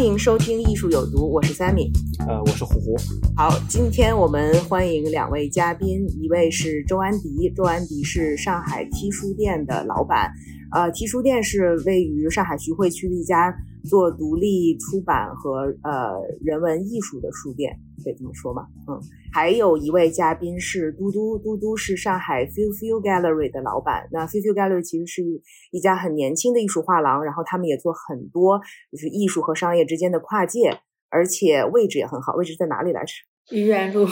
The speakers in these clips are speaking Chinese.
欢迎收听《艺术有毒》，我是 Sammy。呃，我是虎虎。好，今天我们欢迎两位嘉宾，一位是周安迪，周安迪是上海 T 书店的老板。呃，T 书店是位于上海徐汇区的一家做独立出版和呃人文艺术的书店，可以这么说吗？嗯。还有一位嘉宾是嘟嘟，嘟嘟是上海 Feel Feel Gallery 的老板。那 Feel Feel Gallery 其实是一一家很年轻的艺术画廊，然后他们也做很多就是艺术和商业之间的跨界，而且位置也很好。位置在哪里来着？豫园路，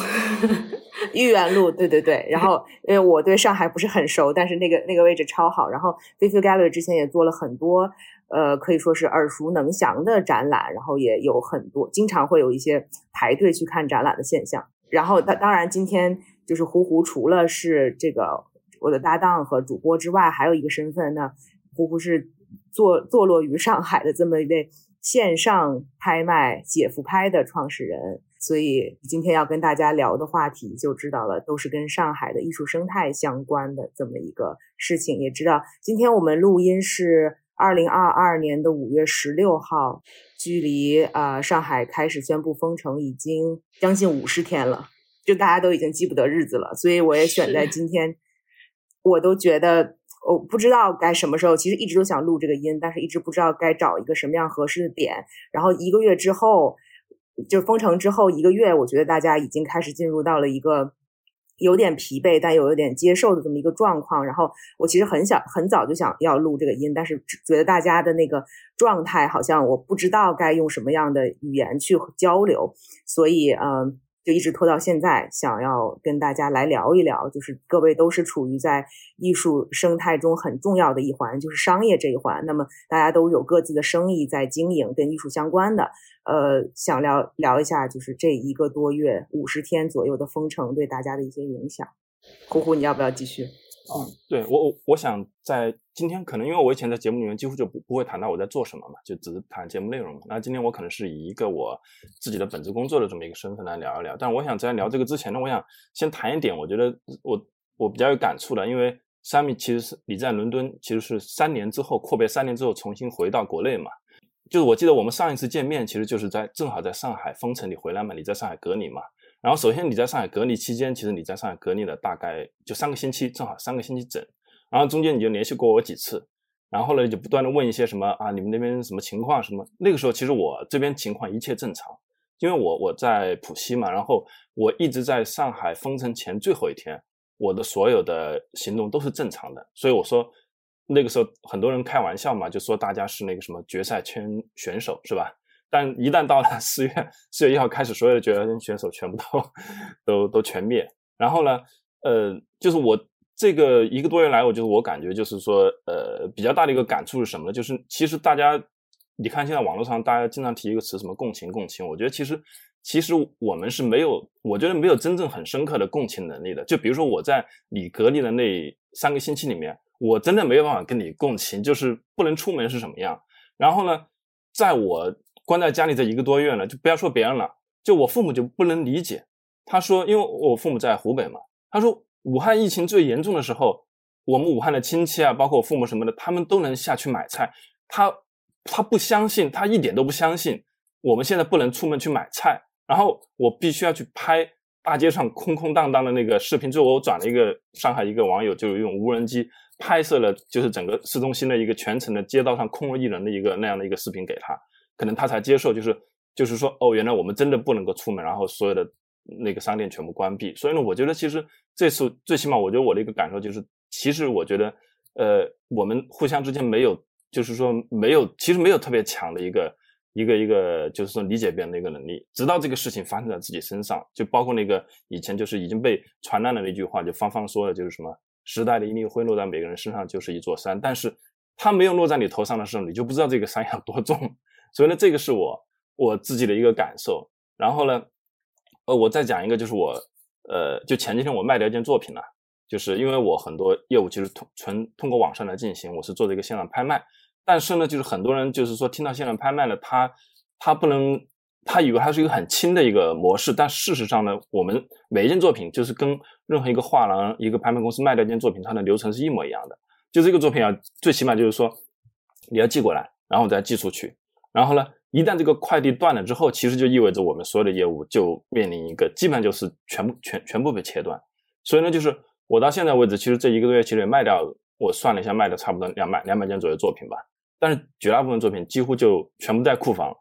豫园路，对对对。然后因为我对上海不是很熟，但是那个那个位置超好。然后 Feel Gallery 之前也做了很多。呃，可以说是耳熟能详的展览，然后也有很多，经常会有一些排队去看展览的现象。然后，当当然，今天就是胡胡，除了是这个我的搭档和主播之外，还有一个身份呢，胡胡是坐坐落于上海的这么一位线上拍卖姐夫拍的创始人。所以今天要跟大家聊的话题，就知道了，都是跟上海的艺术生态相关的这么一个事情。也知道今天我们录音是。二零二二年的五月十六号，距离呃上海开始宣布封城已经将近五十天了，就大家都已经记不得日子了。所以我也选在今天，我都觉得我不知道该什么时候。其实一直都想录这个音，但是一直不知道该找一个什么样合适的点。然后一个月之后，就封城之后一个月，我觉得大家已经开始进入到了一个。有点疲惫，但又有点接受的这么一个状况。然后我其实很想很早就想要录这个音，但是觉得大家的那个状态好像我不知道该用什么样的语言去交流，所以嗯，就一直拖到现在，想要跟大家来聊一聊。就是各位都是处于在艺术生态中很重要的一环，就是商业这一环。那么大家都有各自的生意在经营，跟艺术相关的。呃，想聊聊一下，就是这一个多月五十天左右的封城对大家的一些影响。呼呼，你要不要继续？嗯，对我我我想在今天可能因为我以前在节目里面几乎就不不会谈到我在做什么嘛，就只是谈节目内容嘛。那今天我可能是以一个我自己的本职工作的这么一个身份来聊一聊。但我想在聊这个之前呢，我想先谈一点，我觉得我我比较有感触的，因为 Sammy 其实是你在伦敦，其实是三年之后阔别三年之后重新回到国内嘛。就是我记得我们上一次见面，其实就是在正好在上海封城，你回来嘛，你在上海隔离嘛。然后首先你在上海隔离期间，其实你在上海隔离了大概就三个星期，正好三个星期整。然后中间你就联系过我几次，然后呢就不断的问一些什么啊，你们那边什么情况什么。那个时候其实我这边情况一切正常，因为我我在浦西嘛，然后我一直在上海封城前最后一天，我的所有的行动都是正常的，所以我说。那个时候很多人开玩笑嘛，就说大家是那个什么决赛圈选手是吧？但一旦到了 四月四月一号开始，所有的决赛圈选手全部都都都全灭。然后呢，呃，就是我这个一个多月来，我就是我感觉就是说，呃，比较大的一个感触是什么呢？就是其实大家，你看现在网络上大家经常提一个词，什么共情共情，我觉得其实其实我们是没有，我觉得没有真正很深刻的共情能力的。就比如说我在你隔离的那三个星期里面。我真的没有办法跟你共情，就是不能出门是什么样。然后呢，在我关在家里这一个多月呢，就不要说别人了，就我父母就不能理解。他说，因为我父母在湖北嘛，他说武汉疫情最严重的时候，我们武汉的亲戚啊，包括我父母什么的，他们都能下去买菜。他他不相信，他一点都不相信，我们现在不能出门去买菜，然后我必须要去拍。大街上空空荡荡的那个视频，最后我转了一个上海一个网友，就是用无人机拍摄了，就是整个市中心的一个全程的街道上空无一人的一个那样的一个视频给他，可能他才接受，就是就是说，哦，原来我们真的不能够出门，然后所有的那个商店全部关闭。所以呢，我觉得其实这次最起码，我觉得我的一个感受就是，其实我觉得，呃，我们互相之间没有，就是说没有，其实没有特别强的一个。一个一个就是说理解别人的一个能力，直到这个事情发生在自己身上，就包括那个以前就是已经被传烂的那句话，就芳芳说的，就是什么时代的一粒灰落在每个人身上就是一座山，但是它没有落在你头上的时候，你就不知道这个山有多重。所以呢，这个是我我自己的一个感受。然后呢，呃，我再讲一个，就是我呃，就前几天我卖掉一件作品了，就是因为我很多业务其实通纯通过网上来进行，我是做这个线上拍卖。但是呢，就是很多人就是说听到线上拍卖了，他他不能，他以为它是一个很轻的一个模式，但事实上呢，我们每一件作品就是跟任何一个画廊、一个拍卖公司卖掉一件作品，它的流程是一模一样的。就这个作品啊，最起码就是说你要寄过来，然后再寄出去，然后呢，一旦这个快递断了之后，其实就意味着我们所有的业务就面临一个基本上就是全部全全部被切断。所以呢，就是我到现在为止，其实这一个多月其实也卖掉，我算了一下，卖的差不多两百两百件左右作品吧。但是绝大部分作品几乎就全部在库房，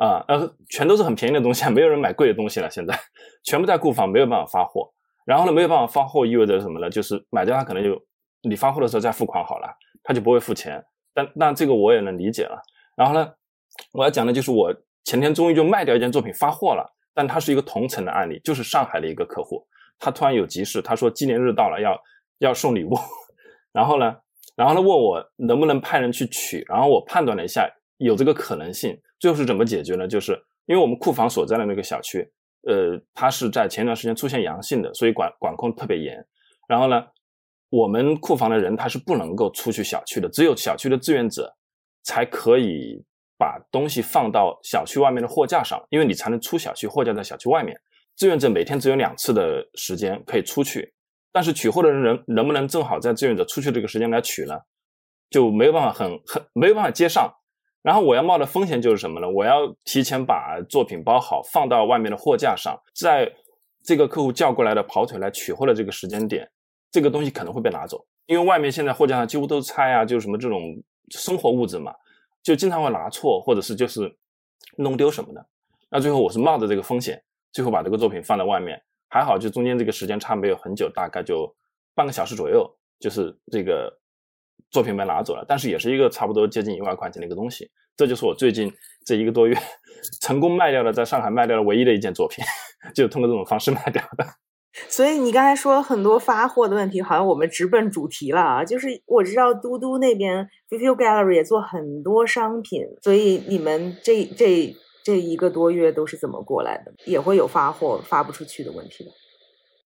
啊，呃，全都是很便宜的东西，没有人买贵的东西了。现在全部在库房，没有办法发货。然后呢，没有办法发货意味着什么呢？就是买家他可能就你发货的时候再付款好了，他就不会付钱。但但这个我也能理解了。然后呢，我要讲的就是我前天终于就卖掉一件作品发货了，但它是一个同城的案例，就是上海的一个客户，他突然有急事，他说纪念日到了要要送礼物，然后呢。然后呢，问我能不能派人去取，然后我判断了一下，有这个可能性。最后是怎么解决呢？就是因为我们库房所在的那个小区，呃，它是在前段时间出现阳性的，所以管管控特别严。然后呢，我们库房的人他是不能够出去小区的，只有小区的志愿者才可以把东西放到小区外面的货架上，因为你才能出小区，货架在小区外面。志愿者每天只有两次的时间可以出去。但是取货的人能能不能正好在志愿者出去这个时间来取呢？就没有办法很很没有办法接上。然后我要冒的风险就是什么呢？我要提前把作品包好放到外面的货架上，在这个客户叫过来的跑腿来取货的这个时间点，这个东西可能会被拿走，因为外面现在货架上几乎都是菜啊，就是什么这种生活物质嘛，就经常会拿错或者是就是弄丢什么的。那最后我是冒着这个风险，最后把这个作品放在外面。还好，就中间这个时间差没有很久，大概就半个小时左右，就是这个作品被拿走了。但是也是一个差不多接近一万块钱的一个东西。这就是我最近这一个多月成功卖掉了，在上海卖掉了唯一的一件作品，就通过这种方式卖掉的。所以你刚才说很多发货的问题，好像我们直奔主题了啊！就是我知道嘟嘟那边 Vivu Gallery 也做很多商品，所以你们这这。这一个多月都是怎么过来的？也会有发货发不出去的问题的。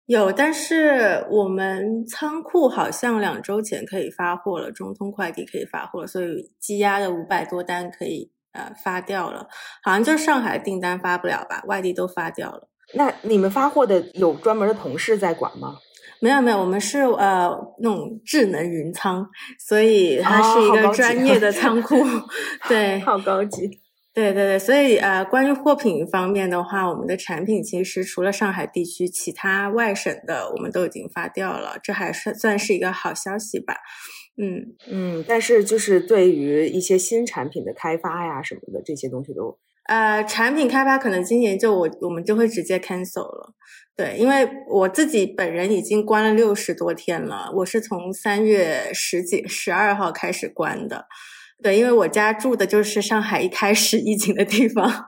有，但是我们仓库好像两周前可以发货了，中通快递可以发货，所以积压的五百多单可以呃发掉了。好像就上海订单发不了吧，外地都发掉了。那你们发货的有专门的同事在管吗？没有没有，我们是呃那种智能云仓，所以它是一个专业的仓库。对，好高级。对对对，所以呃，关于货品方面的话，我们的产品其实除了上海地区，其他外省的我们都已经发掉了，这还是算是一个好消息吧。嗯嗯，但是就是对于一些新产品的开发呀什么的，这些东西都呃，产品开发可能今年就我我们就会直接 cancel 了。对，因为我自己本人已经关了六十多天了，我是从三月十几十二号开始关的。对，因为我家住的就是上海一开始疫情的地方，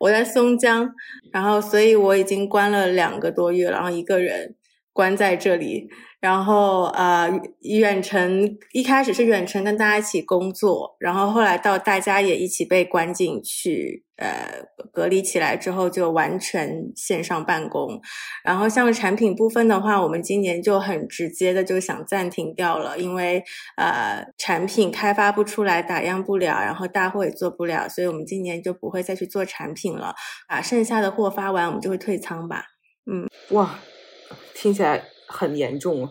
我在松江，然后所以我已经关了两个多月，然后一个人关在这里。然后呃，远程一开始是远程跟大家一起工作，然后后来到大家也一起被关进去，呃，隔离起来之后就完全线上办公。然后像产品部分的话，我们今年就很直接的就想暂停掉了，因为呃产品开发不出来，打样不了，然后大货也做不了，所以我们今年就不会再去做产品了。把剩下的货发完，我们就会退仓吧。嗯，哇，听起来。很严重啊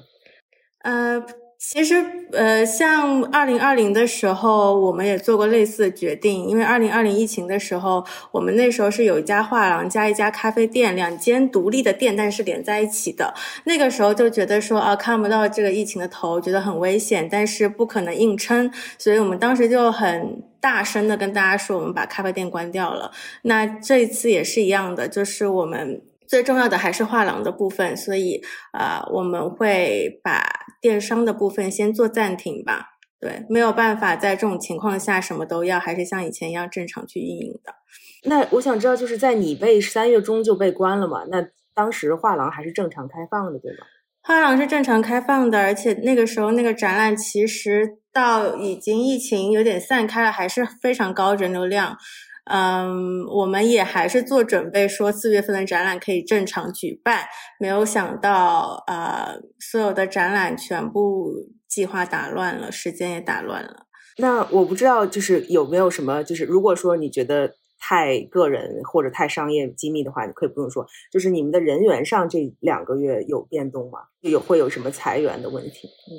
呃，其实呃，像二零二零的时候，我们也做过类似的决定，因为二零二零疫情的时候，我们那时候是有一家画廊加一家咖啡店，两间独立的店，但是连在一起的。那个时候就觉得说啊，看不到这个疫情的头，觉得很危险，但是不可能硬撑，所以我们当时就很大声的跟大家说，我们把咖啡店关掉了。那这一次也是一样的，就是我们。最重要的还是画廊的部分，所以呃，我们会把电商的部分先做暂停吧。对，没有办法在这种情况下什么都要，还是像以前一样正常去运营的。那我想知道，就是在你被三月中就被关了嘛？那当时画廊还是正常开放的，对吗？画廊是正常开放的，而且那个时候那个展览其实到已经疫情有点散开了，还是非常高人流量。嗯，我们也还是做准备，说四月份的展览可以正常举办。没有想到，呃，所有的展览全部计划打乱了，时间也打乱了。那我不知道，就是有没有什么，就是如果说你觉得。太个人或者太商业机密的话，你可以不用说。就是你们的人员上这两个月有变动吗？有会有什么裁员的问题？嗯，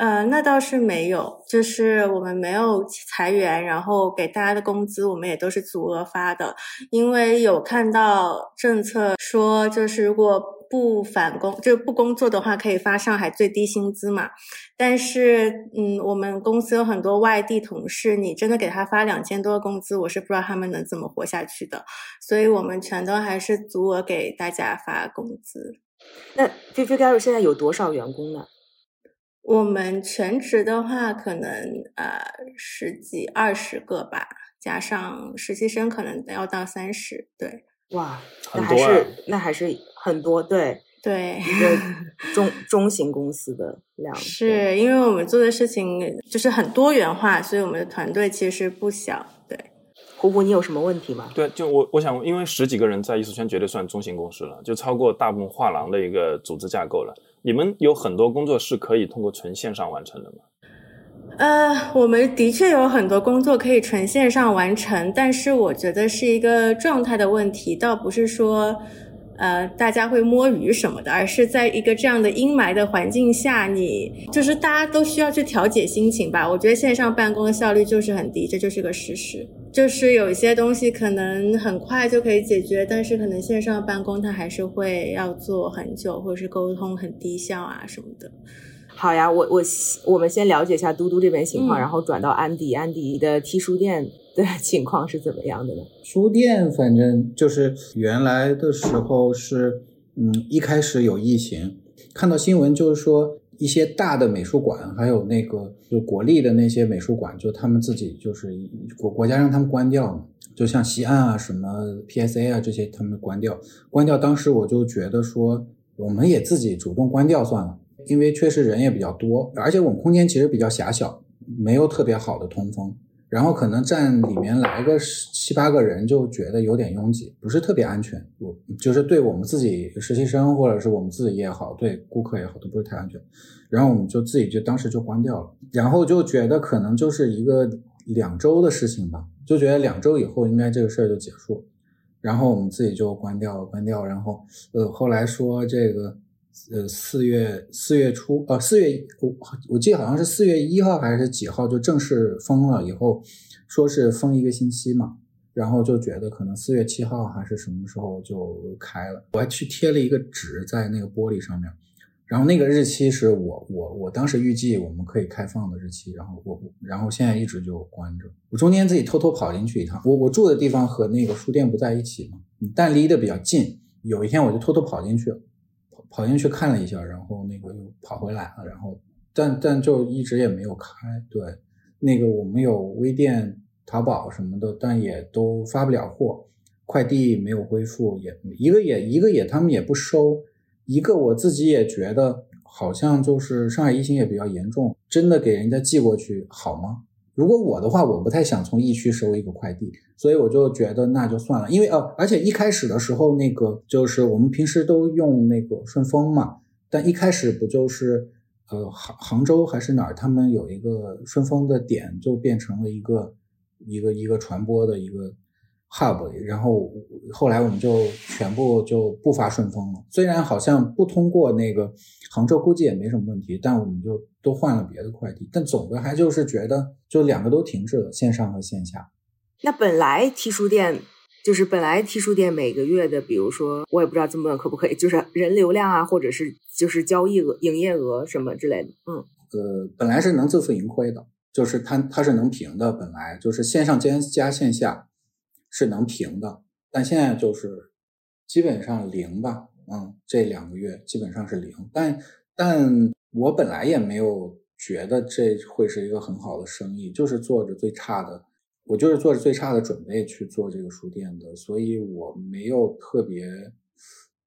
呃，那倒是没有，就是我们没有裁员，然后给大家的工资我们也都是足额发的，因为有看到政策说，就是如果。不返工就不工作的话，可以发上海最低薪资嘛？但是，嗯，我们公司有很多外地同事，你真的给他发两千多工资，我是不知道他们能怎么活下去的。所以我们全都还是足额给大家发工资。那菲菲 g a r 现在有多少员工呢？我们全职的话，可能呃十几二十个吧，加上实习生，可能要到三十。对。哇，那还是那还是很多，对对，一个 中中型公司的量。是因为我们做的事情就是很多元化，所以我们的团队其实不小。对，胡胡，你有什么问题吗？对，就我我想，因为十几个人在艺术圈绝对算中型公司了，就超过大部分画廊的一个组织架构了。你们有很多工作是可以通过纯线上完成的吗？呃，我们的确有很多工作可以纯线上完成，但是我觉得是一个状态的问题，倒不是说，呃，大家会摸鱼什么的，而是在一个这样的阴霾的环境下，你就是大家都需要去调节心情吧。我觉得线上办公的效率就是很低，这就是个事实。就是有一些东西可能很快就可以解决，但是可能线上办公它还是会要做很久，或者是沟通很低效啊什么的。好呀，我我我们先了解一下嘟嘟这边情况，然后转到安迪，安迪的 T 书店的情况是怎么样的呢？书店反正就是原来的时候是，嗯，一开始有疫情，看到新闻就是说一些大的美术馆，还有那个就国立的那些美术馆，就他们自己就是国国家让他们关掉嘛，就像西安啊、什么 PSA 啊这些，他们关掉，关掉。当时我就觉得说，我们也自己主动关掉算了。因为确实人也比较多，而且我们空间其实比较狭小，没有特别好的通风，然后可能站里面来个七八个人就觉得有点拥挤，不是特别安全。我就是对我们自己实习生或者是我们自己也好，对顾客也好，都不是太安全。然后我们就自己就当时就关掉了，然后就觉得可能就是一个两周的事情吧，就觉得两周以后应该这个事儿就结束，然后我们自己就关掉关掉，然后呃后来说这个。呃，四月四月初，呃，四月我我记得好像是四月一号还是几号就正式封了，以后说是封一个星期嘛，然后就觉得可能四月七号还是什么时候就开了，我还去贴了一个纸在那个玻璃上面，然后那个日期是我我我当时预计我们可以开放的日期，然后我然后现在一直就关着，我中间自己偷偷跑进去一趟，我我住的地方和那个书店不在一起嘛，但离得比较近，有一天我就偷偷跑进去了。跑进去看了一下，然后那个又跑回来了，然后但但就一直也没有开。对，那个我们有微店、淘宝什么的，但也都发不了货，快递没有恢复，也一个也一个也他们也不收，一个我自己也觉得好像就是上海疫情也比较严重，真的给人家寄过去好吗？如果我的话，我不太想从疫区收一个快递，所以我就觉得那就算了。因为呃，而且一开始的时候，那个就是我们平时都用那个顺丰嘛，但一开始不就是呃杭杭州还是哪儿，他们有一个顺丰的点，就变成了一个一个一个传播的一个。hub，然后后来我们就全部就不发顺丰了。虽然好像不通过那个杭州，估计也没什么问题，但我们就都换了别的快递。但总的还就是觉得，就两个都停滞了，线上和线下。那本来 T 书店就是本来 T 书店每个月的，比如说我也不知道这么问可不可以，就是人流量啊，或者是就是交易额、营业额什么之类的。嗯，呃，本来是能自负盈亏的，就是它它是能平的，本来就是线上兼加线下。是能平的，但现在就是基本上零吧，嗯，这两个月基本上是零。但但我本来也没有觉得这会是一个很好的生意，就是做着最差的，我就是做着最差的准备去做这个书店的，所以我没有特别。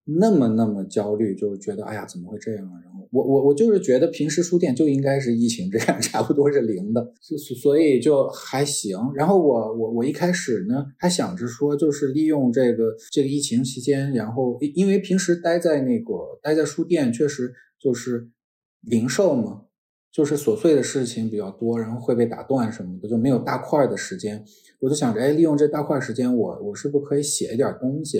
那么那么焦虑，就觉得哎呀怎么会这样？然后我我我就是觉得平时书店就应该是疫情这样，差不多是零的，所所以就还行。然后我我我一开始呢还想着说，就是利用这个这个疫情期间，然后因为平时待在那个待在书店，确实就是零售嘛，就是琐碎的事情比较多，然后会被打断什么的，就没有大块的时间。我就想着，哎，利用这大块时间，我我是不是可以写一点东西？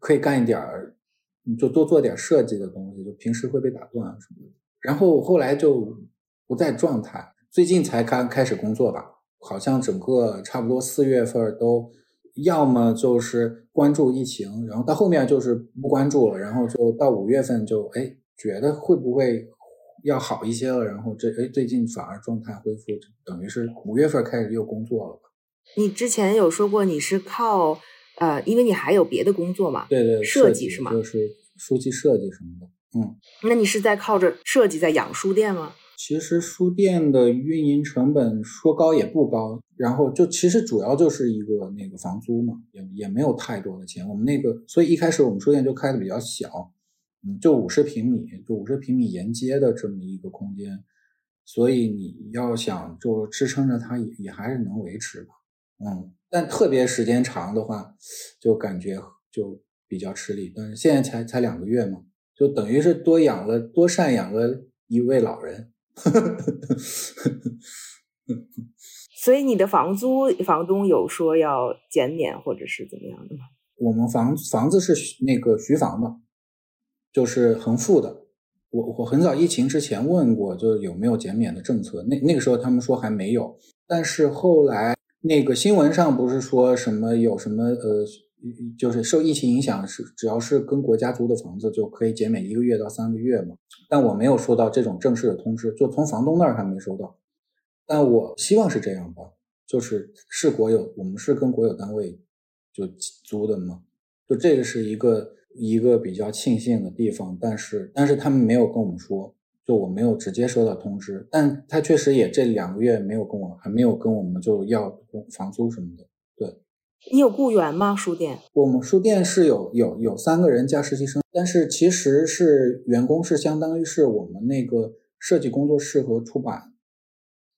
可以干一点儿，你就多做点设计的东西，就平时会被打断什么的。然后后来就不在状态，最近才刚开始工作吧。好像整个差不多四月份都要么就是关注疫情，然后到后面就是不关注了，然后就到五月份就哎觉得会不会要好一些了，然后这哎最近反而状态恢复，等于是五月份开始又工作了吧。你之前有说过你是靠。呃，因为你还有别的工作嘛，对对，设计是吗？就是书籍设计什么的，嗯。那你是在靠着设计在养书店吗？其实书店的运营成本说高也不高，然后就其实主要就是一个那个房租嘛，也也没有太多的钱。我们那个，所以一开始我们书店就开的比较小，嗯，就五十平米，就五十平米沿街的这么一个空间，所以你要想就支撑着它，也也还是能维持吧，嗯。但特别时间长的话，就感觉就比较吃力。但是现在才才两个月嘛，就等于是多养了多赡养了一位老人。所以你的房租房东有说要减免或者是怎么样的吗？我们房房子是那个徐房的，就是恒富的。我我很早疫情之前问过，就是有没有减免的政策。那那个时候他们说还没有，但是后来。那个新闻上不是说什么有什么呃，就是受疫情影响是只要是跟国家租的房子就可以减免一个月到三个月嘛？但我没有收到这种正式的通知，就从房东那儿还没收到。但我希望是这样吧，就是是国有，我们是跟国有单位就租的嘛，就这个是一个一个比较庆幸的地方。但是但是他们没有跟我们说。就我没有直接收到通知，但他确实也这两个月没有跟我，还没有跟我们就要房租什么的。对，你有雇员吗？书店？我们书店是有有有三个人加实习生，但是其实是员工是相当于是我们那个设计工作室和出版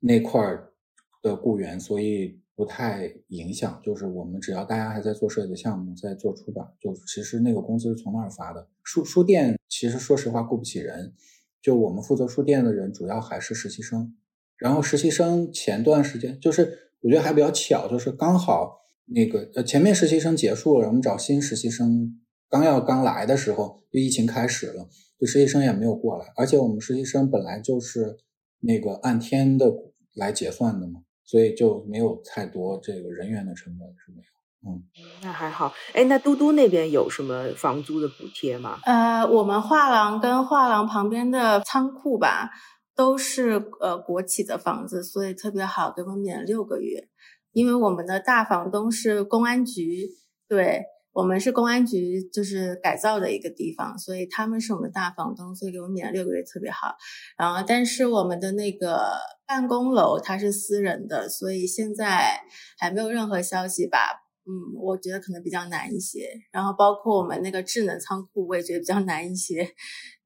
那块儿的雇员，所以不太影响。就是我们只要大家还在做设计项目，在做出版，就其实那个工资是从那儿发的。书书店其实说实话雇不起人。就我们负责书店的人，主要还是实习生。然后实习生前段时间，就是我觉得还比较巧，就是刚好那个呃前面实习生结束了，我们找新实习生刚要刚来的时候，就疫情开始了，就实习生也没有过来。而且我们实习生本来就是那个按天的来结算的嘛，所以就没有太多这个人员的成本是没有。嗯，那还好。哎，那嘟嘟那边有什么房租的补贴吗？呃，我们画廊跟画廊旁边的仓库吧，都是呃国企的房子，所以特别好，给我们免六个月。因为我们的大房东是公安局，对我们是公安局就是改造的一个地方，所以他们是我们大房东，所以给我们免了六个月，特别好。然后，但是我们的那个办公楼它是私人的，所以现在还没有任何消息吧。嗯，我觉得可能比较难一些，然后包括我们那个智能仓库，我也觉得比较难一些，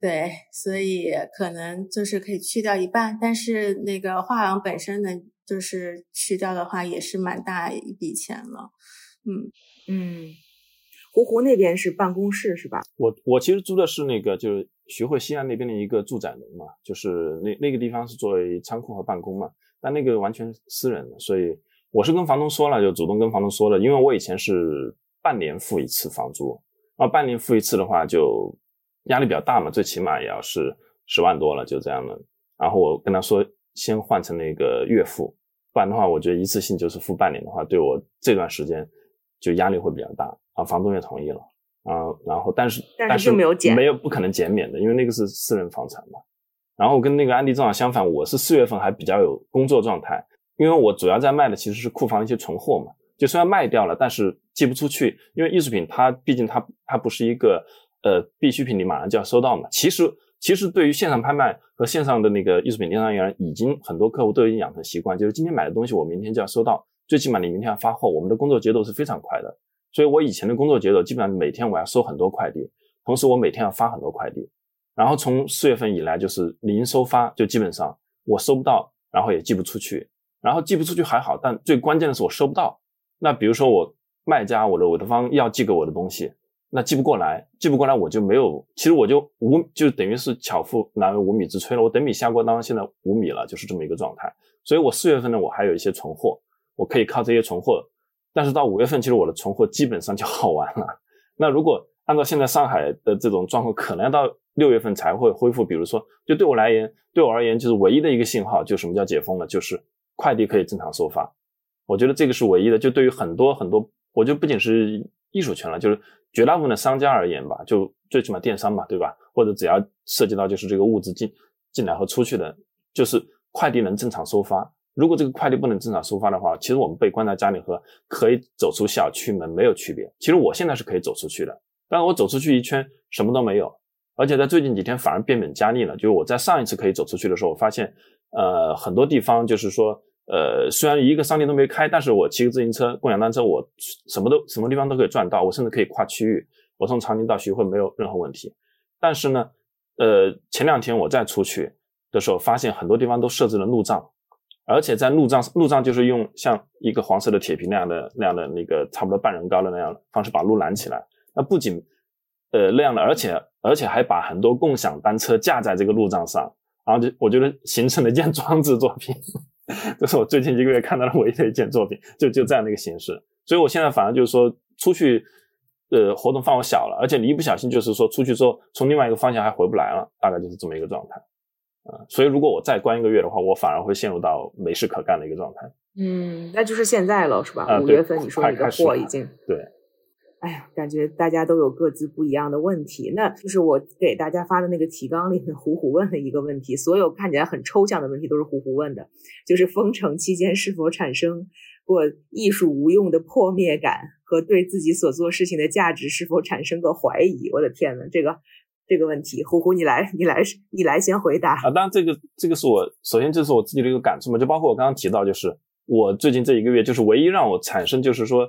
对，所以可能就是可以去掉一半，但是那个画廊本身呢，就是去掉的话也是蛮大一笔钱了，嗯嗯，湖湖那边是办公室是吧？我我其实租的是那个就是徐汇西岸那边的一个住宅楼嘛，就是那那个地方是作为仓库和办公嘛，但那个完全私人的，所以。我是跟房东说了，就主动跟房东说了，因为我以前是半年付一次房租，然后半年付一次的话就压力比较大嘛，最起码也要是十万多了，就这样的。然后我跟他说，先换成那个月付，不然的话，我觉得一次性就是付半年的话，对我这段时间就压力会比较大。啊，房东也同意了，啊，然后但是但是没有减，没有不可能减免的，因为那个是私人房产嘛。然后跟那个安迪正好相反，我是四月份还比较有工作状态。因为我主要在卖的其实是库房一些存货嘛，就虽然卖掉了，但是寄不出去，因为艺术品它毕竟它它不是一个呃必需品，你马上就要收到嘛。其实其实对于线上拍卖和线上的那个艺术品电商而言，已经很多客户都已经养成习惯，就是今天买的东西我明天就要收到，最起码你明天要发货。我们的工作节奏是非常快的，所以我以前的工作节奏基本上每天我要收很多快递，同时我每天要发很多快递。然后从四月份以来就是零收发，就基本上我收不到，然后也寄不出去。然后寄不出去还好，但最关键的是我收不到。那比如说我卖家，我的我的方要寄给我的东西。那寄不过来，寄不过来我就没有，其实我就无就等于是巧妇难为无米之炊了。我等米下锅当，现在无米了，就是这么一个状态。所以我四月份呢，我还有一些存货，我可以靠这些存货。但是到五月份，其实我的存货基本上就耗完了。那如果按照现在上海的这种状况，可能要到六月份才会恢复。比如说，就对我来言，对我而言，就是唯一的一个信号，就什么叫解封了，就是快递可以正常收发。我觉得这个是唯一的。就对于很多很多，我觉得不仅是艺术圈了，就是。绝大部分的商家而言吧，就最起码电商嘛，对吧？或者只要涉及到就是这个物资进进来和出去的，就是快递能正常收发。如果这个快递不能正常收发的话，其实我们被关在家里和可以走出小区门没有区别。其实我现在是可以走出去的，但我走出去一圈什么都没有，而且在最近几天反而变本加厉了。就是我在上一次可以走出去的时候，我发现呃很多地方就是说。呃，虽然一个商店都没开，但是我骑个自行车、共享单车，我什么都什么地方都可以转到，我甚至可以跨区域，我从长宁到徐汇没有任何问题。但是呢，呃，前两天我再出去的时候，发现很多地方都设置了路障，而且在路障路障就是用像一个黄色的铁皮那样的那样的那个差不多半人高的那样方式把路拦起来。那不仅呃那样的，而且而且还把很多共享单车架在这个路障上，然后就我觉得形成了一件装置作品。这是我最近一个月看到的唯一的一件作品，就就这样的一个形式。所以我现在反而就是说，出去，呃，活动范围小了，而且你一不小心就是说出去之后，从另外一个方向还回不来了，大概就是这么一个状态。啊，所以如果我再关一个月的话，我反而会陷入到没事可干的一个状态。嗯，那就是现在了，是吧？五月份你说你的货已经对。哎呀，感觉大家都有各自不一样的问题。那就是我给大家发的那个提纲里面，虎虎问了一个问题。所有看起来很抽象的问题都是虎虎问的，就是封城期间是否产生过艺术无用的破灭感，和对自己所做事情的价值是否产生过怀疑。我的天呐，这个这个问题，虎虎你来，你来，你来先回答啊。当然，这个这个是我首先这是我自己的一个感触嘛，就包括我刚刚提到，就是我最近这一个月，就是唯一让我产生就是说。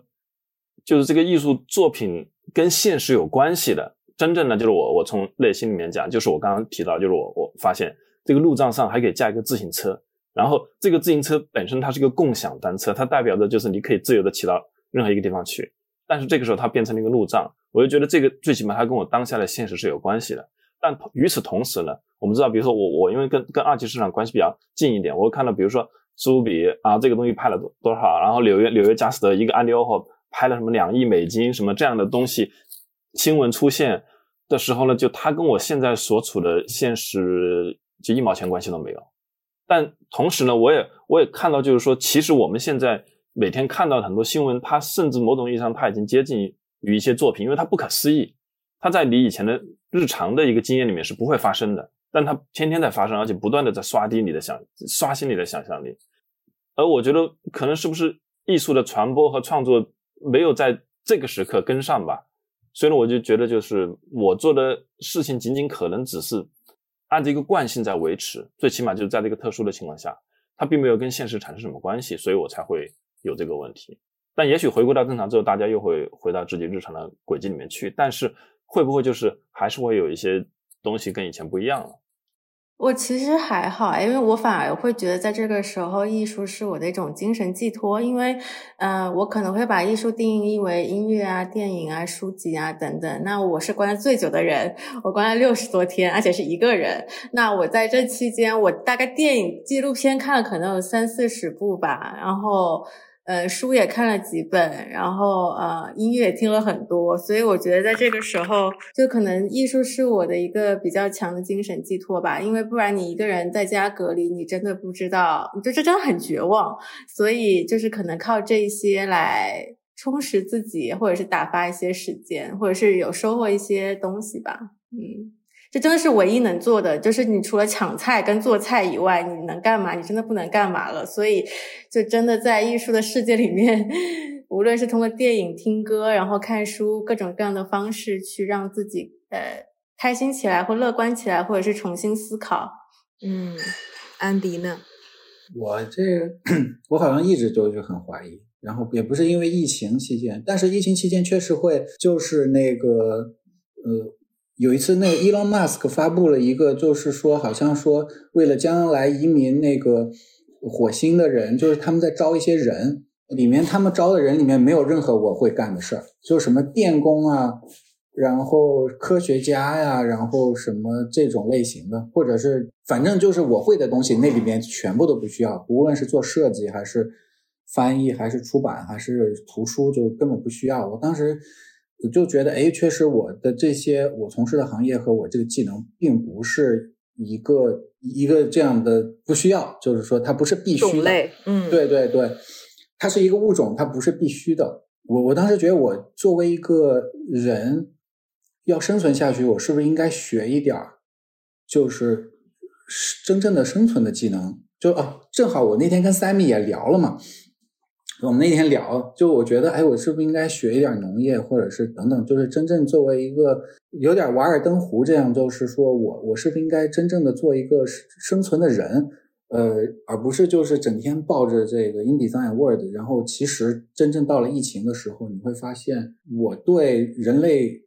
就是这个艺术作品跟现实有关系的，真正的就是我，我从内心里面讲，就是我刚刚提到，就是我我发现这个路障上还可以架一个自行车，然后这个自行车本身它是一个共享单车，它代表的就是你可以自由的骑到任何一个地方去，但是这个时候它变成了一个路障，我就觉得这个最起码它跟我当下的现实是有关系的。但与此同时呢，我们知道，比如说我我因为跟跟二级市场关系比较近一点，我看到，比如说苏比啊这个东西拍了多多少，然后纽约纽约佳士得一个安迪沃霍。拍了什么两亿美金什么这样的东西，新闻出现的时候呢，就他跟我现在所处的现实就一毛钱关系都没有。但同时呢，我也我也看到，就是说，其实我们现在每天看到很多新闻，它甚至某种意义上它已经接近于一些作品，因为它不可思议，它在你以前的日常的一个经验里面是不会发生的，但它天天在发生，而且不断的在刷低你的想刷新你的想象力。而我觉得，可能是不是艺术的传播和创作？没有在这个时刻跟上吧，所以呢，我就觉得就是我做的事情仅仅可能只是按这个惯性在维持，最起码就是在这个特殊的情况下，它并没有跟现实产生什么关系，所以我才会有这个问题。但也许回归到正常之后，大家又会回到自己日常的轨迹里面去，但是会不会就是还是会有一些东西跟以前不一样了？我其实还好，因为我反而会觉得在这个时候，艺术是我的一种精神寄托。因为，嗯，我可能会把艺术定义为音乐啊、电影啊、书籍啊等等。那我是关的最久的人，我关了六十多天，而且是一个人。那我在这期间，我大概电影、纪录片看了可能有三四十部吧，然后。呃，书也看了几本，然后呃，音乐也听了很多，所以我觉得在这个时候，就可能艺术是我的一个比较强的精神寄托吧。因为不然你一个人在家隔离，你真的不知道，就这真的很绝望。所以就是可能靠这些来充实自己，或者是打发一些时间，或者是有收获一些东西吧。嗯。这真的是唯一能做的，就是你除了抢菜跟做菜以外，你能干嘛？你真的不能干嘛了。所以，就真的在艺术的世界里面，无论是通过电影、听歌，然后看书，各种各样的方式去让自己呃开心起来或乐观起来，或者是重新思考。嗯，安迪呢？我这 我好像一直都是很怀疑，然后也不是因为疫情期间，但是疫情期间确实会就是那个呃，有一次那个 Elon Musk 发布了一个，就是说好像说为了将来移民那个火星的人，就是他们在招一些人，里面他们招的人里面没有任何我会干的事儿，就什么电工啊。然后科学家呀，然后什么这种类型的，或者是反正就是我会的东西，那里面全部都不需要，无论是做设计还是翻译，还是出版，还是图书，就根本不需要。我当时我就觉得，哎，确实我的这些我从事的行业和我这个技能，并不是一个一个这样的不需要，就是说它不是必须的。嗯，对对对，它是一个物种，它不是必须的。我我当时觉得，我作为一个人。要生存下去，我是不是应该学一点儿，就是真正的生存的技能？就啊，正好我那天跟 Sammy 也聊了嘛，我们那天聊，就我觉得，哎，我是不是应该学一点农业，或者是等等，就是真正作为一个有点瓦尔登湖这样，就是说我我是不是应该真正的做一个生存的人？呃，而不是就是整天抱着这个 InDesign Word，然后其实真正到了疫情的时候，你会发现我对人类。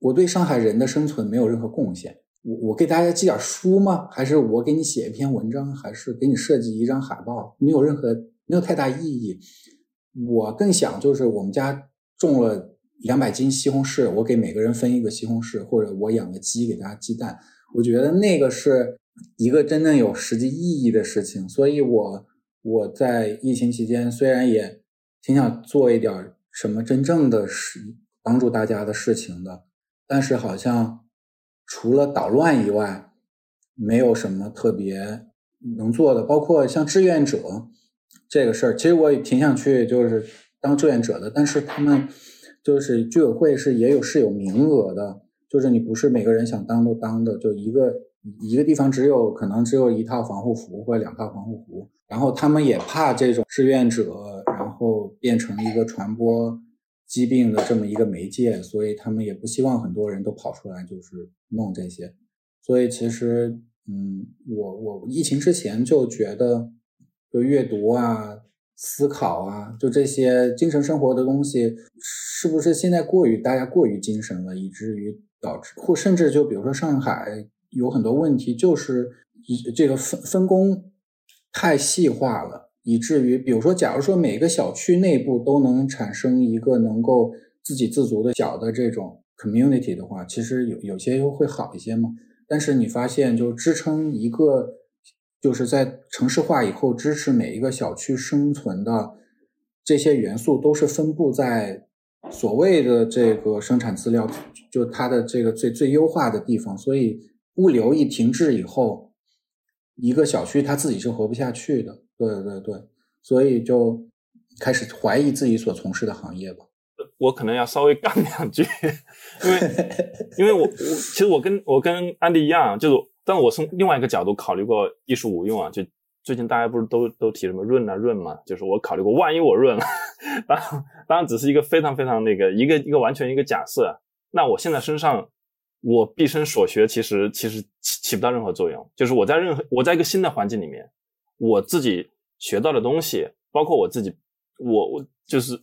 我对上海人的生存没有任何贡献。我我给大家寄点书吗？还是我给你写一篇文章？还是给你设计一张海报？没有任何没有太大意义。我更想就是我们家种了两百斤西红柿，我给每个人分一个西红柿，或者我养个鸡给大家鸡蛋。我觉得那个是一个真正有实际意义的事情。所以，我我在疫情期间虽然也挺想做一点什么真正的事，帮助大家的事情的。但是好像除了捣乱以外，没有什么特别能做的。包括像志愿者这个事儿，其实我也挺想去，就是当志愿者的。但是他们就是居委会是也有是有名额的，就是你不是每个人想当都当的。就一个一个地方只有可能只有一套防护服或者两套防护服，然后他们也怕这种志愿者，然后变成一个传播。疾病的这么一个媒介，所以他们也不希望很多人都跑出来就是弄这些。所以其实，嗯，我我疫情之前就觉得，就阅读啊、思考啊，就这些精神生活的东西，是不是现在过于大家过于精神了，以至于导致，或甚至就比如说上海有很多问题，就是这个分分工太细化了。以至于，比如说，假如说每个小区内部都能产生一个能够自给自足的小的这种 community 的话，其实有有些会好一些嘛。但是你发现，就支撑一个，就是在城市化以后支持每一个小区生存的这些元素，都是分布在所谓的这个生产资料，就它的这个最最优化的地方。所以物流一停滞以后，一个小区它自己是活不下去的。对对对，所以就开始怀疑自己所从事的行业吧。我可能要稍微杠两句，因为因为我我其实我跟我跟安迪一样，就是但我从另外一个角度考虑过艺术无用啊。就最近大家不是都都提什么润啊润嘛，就是我考虑过，万一我润了，当然当然只是一个非常非常那个一个一个完全一个假设。那我现在身上我毕生所学其实其实起起不到任何作用，就是我在任何我在一个新的环境里面。我自己学到的东西，包括我自己，我我就是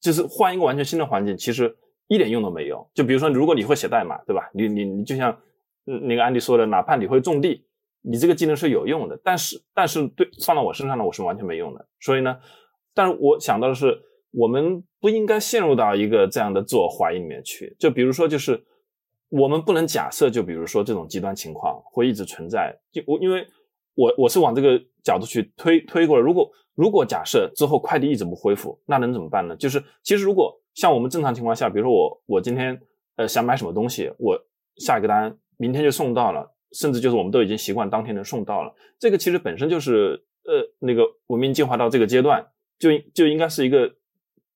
就是换一个完全新的环境，其实一点用都没有。就比如说，如果你会写代码，对吧？你你你就像那个安迪说的，哪怕你会种地，你这个技能是有用的。但是但是对放到我身上呢，我是完全没用的。所以呢，但是我想到的是，我们不应该陷入到一个这样的自我怀疑里面去。就比如说，就是我们不能假设，就比如说这种极端情况会一直存在。就我因为。我我是往这个角度去推推过来。如果如果假设之后快递一直不恢复，那能怎么办呢？就是其实如果像我们正常情况下，比如说我我今天呃想买什么东西，我下一个单，明天就送到了，甚至就是我们都已经习惯当天能送到了。这个其实本身就是呃那个文明进化到这个阶段，就就应该是一个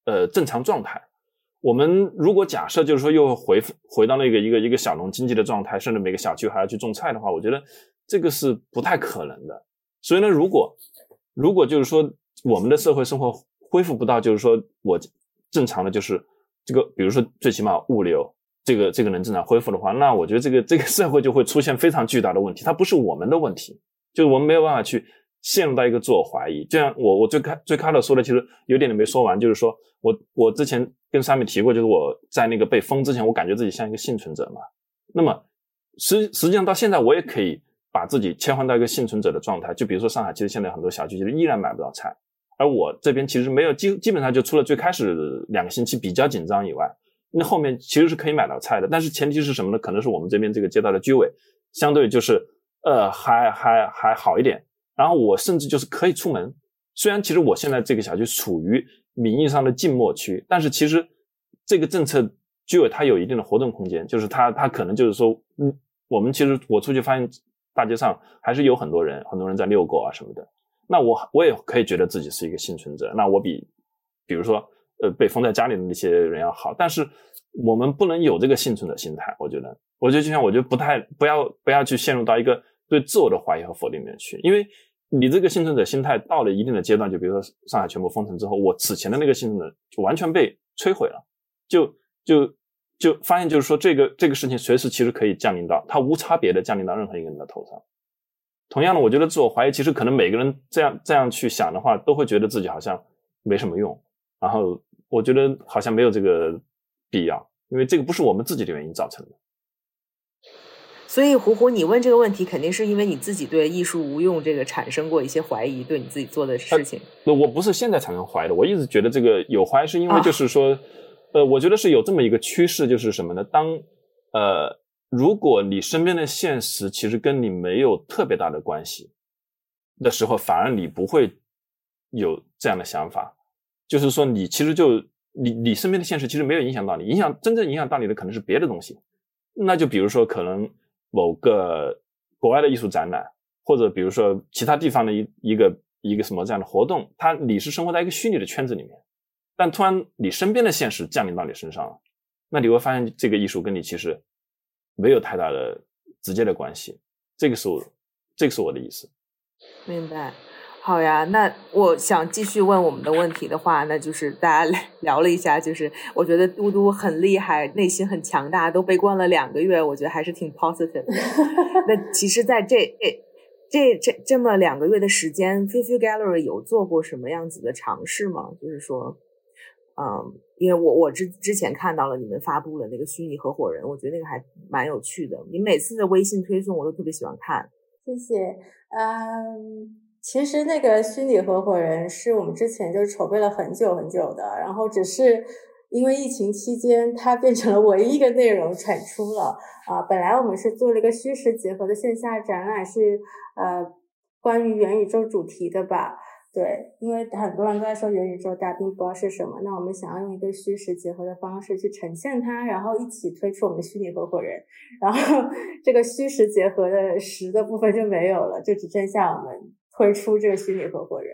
呃正常状态。我们如果假设就是说又回回到那个一个一个小农经济的状态，甚至每个小区还要去种菜的话，我觉得。这个是不太可能的，所以呢，如果如果就是说我们的社会生活恢复不到，就是说我正常的就是这个，比如说最起码物流这个这个能正常恢复的话，那我觉得这个这个社会就会出现非常巨大的问题。它不是我们的问题，就是我们没有办法去陷入到一个自我怀疑。就像我我最开最开头说的，其实有点点没说完，就是说我我之前跟三米提过，就是我在那个被封之前，我感觉自己像一个幸存者嘛。那么实实际上到现在，我也可以把自己切换到一个幸存者的状态。就比如说上海，其实现在很多小区其实依然买不到菜，而我这边其实没有基基本上就除了最开始两个星期比较紧张以外。那后面其实是可以买到菜的，但是前提是什么呢？可能是我们这边这个街道的居委相对就是呃还还还好一点。然后我甚至就是可以出门，虽然其实我现在这个小区处于名义上的静默区，但是其实这个政策居委它有一定的活动空间，就是它它可能就是说，嗯，我们其实我出去发现大街上还是有很多人，很多人在遛狗啊什么的。那我我也可以觉得自己是一个幸存者，那我比比如说。被封在家里的那些人要好，但是我们不能有这个幸存的心态。我觉得，我觉得就像，我觉得不太不要不要去陷入到一个对自我的怀疑和否定里面去，因为你这个幸存者心态到了一定的阶段，就比如说上海全部封城之后，我此前的那个幸存者就完全被摧毁了，就就就发现就是说，这个这个事情随时其实可以降临到它无差别的降临到任何一个人的头上。同样的，我觉得自我怀疑，其实可能每个人这样这样去想的话，都会觉得自己好像没什么用。然后我觉得好像没有这个必要，因为这个不是我们自己的原因造成的。所以，胡胡，你问这个问题，肯定是因为你自己对艺术无用这个产生过一些怀疑，对你自己做的事情。那我不是现在产生怀疑的，我一直觉得这个有怀疑，是因为就是说，呃，我觉得是有这么一个趋势，就是什么呢？当呃，如果你身边的现实其实跟你没有特别大的关系的时候，反而你不会有这样的想法。就是说，你其实就你你身边的现实其实没有影响到你，影响真正影响到你的可能是别的东西。那就比如说，可能某个国外的艺术展览，或者比如说其他地方的一一个一个什么这样的活动，它你是生活在一个虚拟的圈子里面，但突然你身边的现实降临到你身上了，那你会发现这个艺术跟你其实没有太大的直接的关系。这个是我这个是我的意思。明白。好呀，那我想继续问我们的问题的话，那就是大家 聊了一下，就是我觉得嘟嘟很厉害，内心很强大，都被关了两个月，我觉得还是挺 positive 的。那其实，在这这这这么两个月的时间，Fifi Gallery 有做过什么样子的尝试吗？就是说，嗯，因为我我之之前看到了你们发布了那个虚拟合伙人，我觉得那个还蛮有趣的。你每次的微信推送我都特别喜欢看。谢谢，嗯。其实那个虚拟合伙人是我们之前就筹备了很久很久的，然后只是因为疫情期间，它变成了唯一一个内容产出了啊。本来我们是做了一个虚实结合的线下展览，是呃关于元宇宙主题的吧？对，因为很多人都在说元宇宙，大家并不知道是什么。那我们想要用一个虚实结合的方式去呈现它，然后一起推出我们虚拟合伙人。然后 这个虚实结合的实的部分就没有了，就只剩下我们。推出这个虚拟合伙人，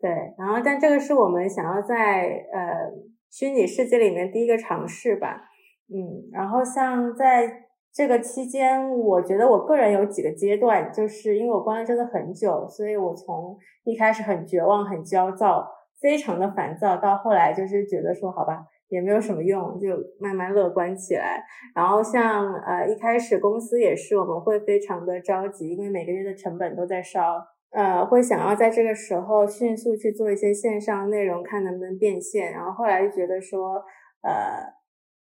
对，然后但这个是我们想要在呃虚拟世界里面第一个尝试吧，嗯，然后像在这个期间，我觉得我个人有几个阶段，就是因为我关了真的很久，所以我从一开始很绝望、很焦躁、非常的烦躁，到后来就是觉得说好吧，也没有什么用，就慢慢乐观起来。然后像呃一开始公司也是我们会非常的着急，因为每个月的成本都在烧。呃，会想要在这个时候迅速去做一些线上内容，看能不能变现。然后后来就觉得说，呃，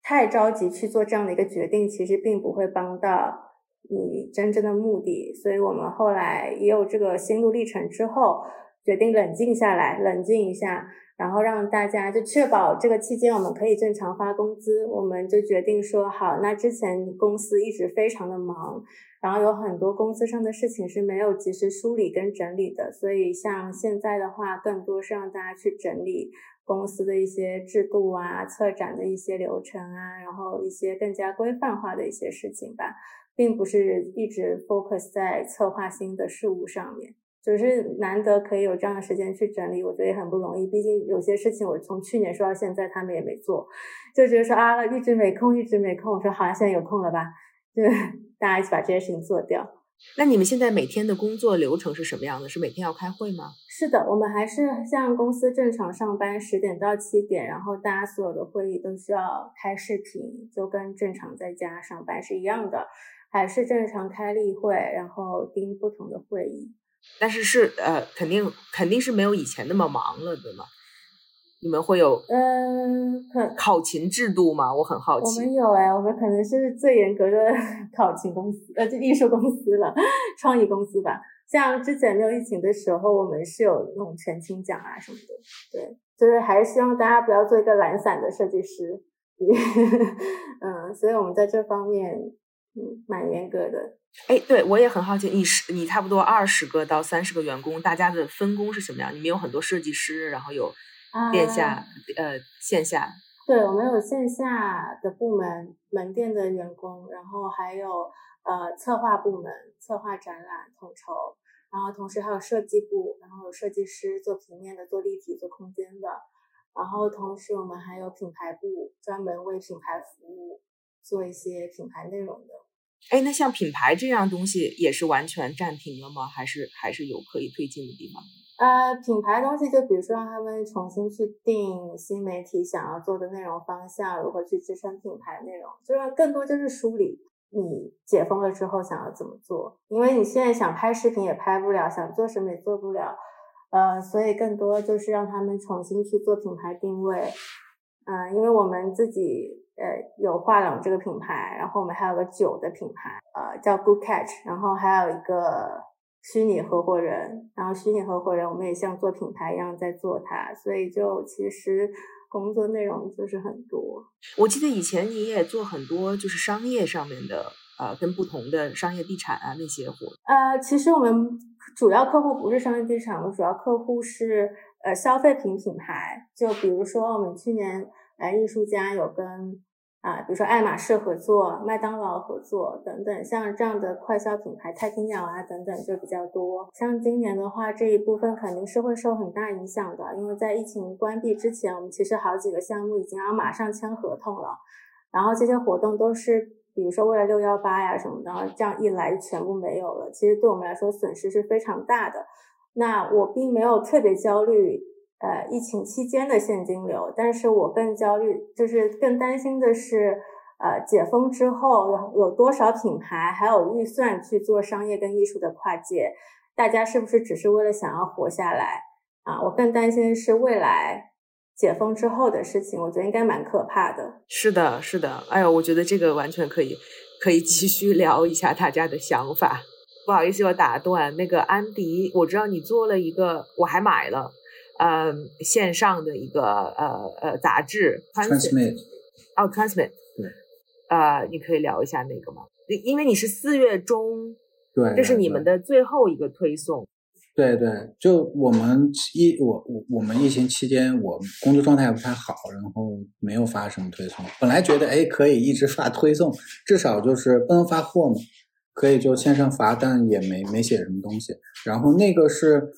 太着急去做这样的一个决定，其实并不会帮到你真正的目的。所以我们后来也有这个心路历程之后，决定冷静下来，冷静一下。然后让大家就确保这个期间我们可以正常发工资，我们就决定说好。那之前公司一直非常的忙，然后有很多公司上的事情是没有及时梳理跟整理的，所以像现在的话，更多是让大家去整理公司的一些制度啊、策展的一些流程啊，然后一些更加规范化的一些事情吧，并不是一直 focus 在策划新的事物上面。就是难得可以有这样的时间去整理，我觉得也很不容易。毕竟有些事情我从去年说到现在，他们也没做，就觉得说啊，一直没空，一直没空。我说好像现在有空了吧？就 大家一起把这些事情做掉。那你们现在每天的工作流程是什么样的？是每天要开会吗？是的，我们还是像公司正常上班，十点到七点，然后大家所有的会议都需要开视频，就跟正常在家上班是一样的，还是正常开例会，然后盯不同的会议。但是是呃，肯定肯定是没有以前那么忙了，对吗？你们会有嗯，可考勤制度吗？我很好奇我奇。们有哎，我们可能是最严格的 考勤公司，呃，就艺术公司了，创意公司吧。像之前没有疫情的时候，我们是有那种全勤奖啊什么的。对，就是还是希望大家不要做一个懒散的设计师。嗯，所以我们在这方面，嗯，蛮严格的。哎，对我也很好奇，你是你差不多二十个到三十个员工，大家的分工是什么样？你们有很多设计师，然后有啊线下、呃线下，对，我们有线下的部门、门店的员工，然后还有呃策划部门、策划展览统筹，然后同时还有设计部，然后有设计师做平面的、做立体、做空间的，然后同时我们还有品牌部，专门为品牌服务，做一些品牌内容的。哎，那像品牌这样东西也是完全暂停了吗？还是还是有可以推进的地方？呃，品牌东西就比如说让他们重新去定新媒体想要做的内容方向，如何去支撑品牌内容，就是更多就是梳理你解封了之后想要怎么做，因为你现在想拍视频也拍不了，想做什么也做不了，呃，所以更多就是让他们重新去做品牌定位，嗯、因为我们自己呃有画廊这个品牌，然后我们还有个酒的品牌，呃叫 Good Catch，然后还有一个虚拟合伙人，然后虚拟合伙人我们也像做品牌一样在做它，所以就其实工作内容就是很多。我记得以前你也做很多就是商业上面的，呃，跟不同的商业地产啊那些活。呃，其实我们主要客户不是商业地产，我们主要客户是呃消费品品牌。就比如说我们去年呃艺术家有跟啊、比如说爱马仕合作、麦当劳合作等等，像这样的快消品牌，太平鸟啊等等就比较多。像今年的话，这一部分肯定是会受很大影响的，因为在疫情关闭之前，我们其实好几个项目已经要马上签合同了，然后这些活动都是。比如说为了六幺八呀什么的，这样一来全部没有了，其实对我们来说损失是非常大的。那我并没有特别焦虑，呃，疫情期间的现金流，但是我更焦虑，就是更担心的是，呃，解封之后有有多少品牌还有预算去做商业跟艺术的跨界，大家是不是只是为了想要活下来啊？我更担心是未来解封之后的事情，我觉得应该蛮可怕的。是的，是的。哎呦，我觉得这个完全可以可以继续聊一下大家的想法。不好意思，我打断。那个安迪，我知道你做了一个，我还买了，呃，线上的一个呃呃杂志 Transmit 哦，Transmit，对，呃，你可以聊一下那个吗？因因为你是四月中，对，这是你们的最后一个推送。对对，就我们疫我我我们疫情期间，我工作状态不太好，然后没有发什么推送。本来觉得哎可以一直发推送，至少就是不能发货嘛，可以就线上发，但也没没写什么东西。然后那个是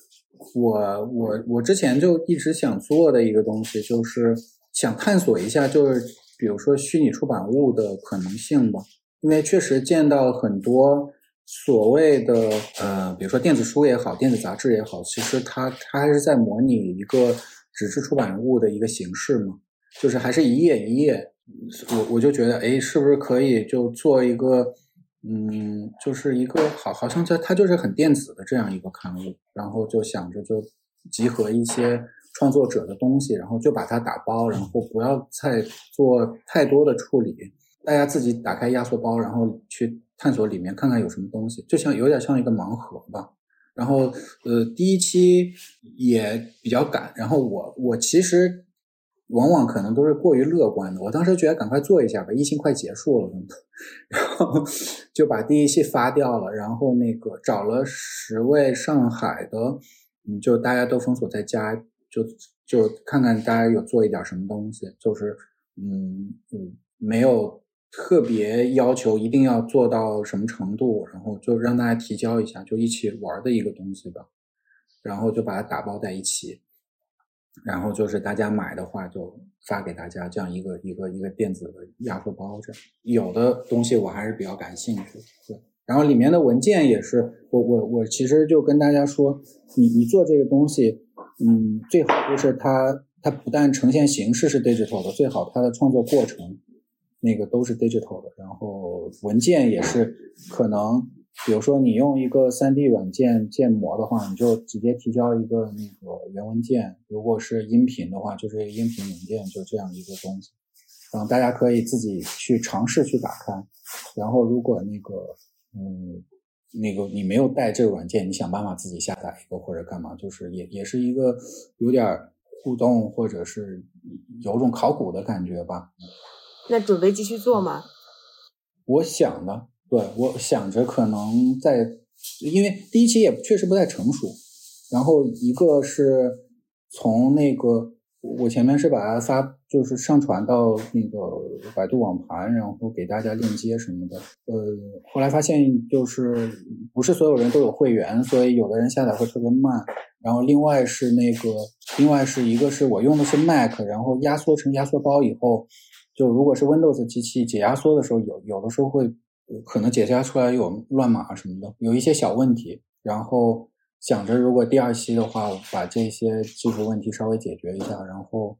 我我我之前就一直想做的一个东西，就是想探索一下，就是比如说虚拟出版物的可能性吧，因为确实见到很多。所谓的呃，比如说电子书也好，电子杂志也好，其实它它还是在模拟一个纸质出版物的一个形式嘛，就是还是一页一页。我我就觉得，哎，是不是可以就做一个，嗯，就是一个好，好像它它就是很电子的这样一个刊物，然后就想着就集合一些创作者的东西，然后就把它打包，然后不要再做太多的处理，大家自己打开压缩包，然后去。探索里面看看有什么东西，就像有点像一个盲盒吧。然后，呃，第一期也比较赶，然后我我其实往往可能都是过于乐观的。我当时觉得赶快做一下吧，疫情快结束了，然后就把第一期发掉了。然后那个找了十位上海的，嗯，就大家都封锁在家，就就看看大家有做一点什么东西，就是嗯嗯没有。特别要求一定要做到什么程度，然后就让大家提交一下，就一起玩的一个东西吧。然后就把它打包在一起，然后就是大家买的话就发给大家，这样一个一个一个电子的压缩包。这样有的东西我还是比较感兴趣，对。然后里面的文件也是，我我我其实就跟大家说，你你做这个东西，嗯，最好就是它它不但呈现形式是 digital 的，最好它的创作过程那个都是 digital 的，然后文件也是可能。比如说，你用一个 3D 软件建模的话，你就直接提交一个那个原文件；如果是音频的话，就是音频文件，就这样一个东西。然后大家可以自己去尝试去打开。然后，如果那个，嗯，那个你没有带这个软件，你想办法自己下载一个或者干嘛，就是也也是一个有点互动或者是有种考古的感觉吧。那准备继续做吗？我想的。对，我想着可能在，因为第一期也确实不太成熟，然后一个是从那个我前面是把它发，就是上传到那个百度网盘，然后给大家链接什么的。呃，后来发现就是不是所有人都有会员，所以有的人下载会特别慢。然后另外是那个，另外是一个是我用的是 Mac，然后压缩成压缩包以后，就如果是 Windows 机器解压缩的时候，有有的时候会。可能解压出来有乱码什么的，有一些小问题。然后想着，如果第二期的话，把这些技术问题稍微解决一下。然后，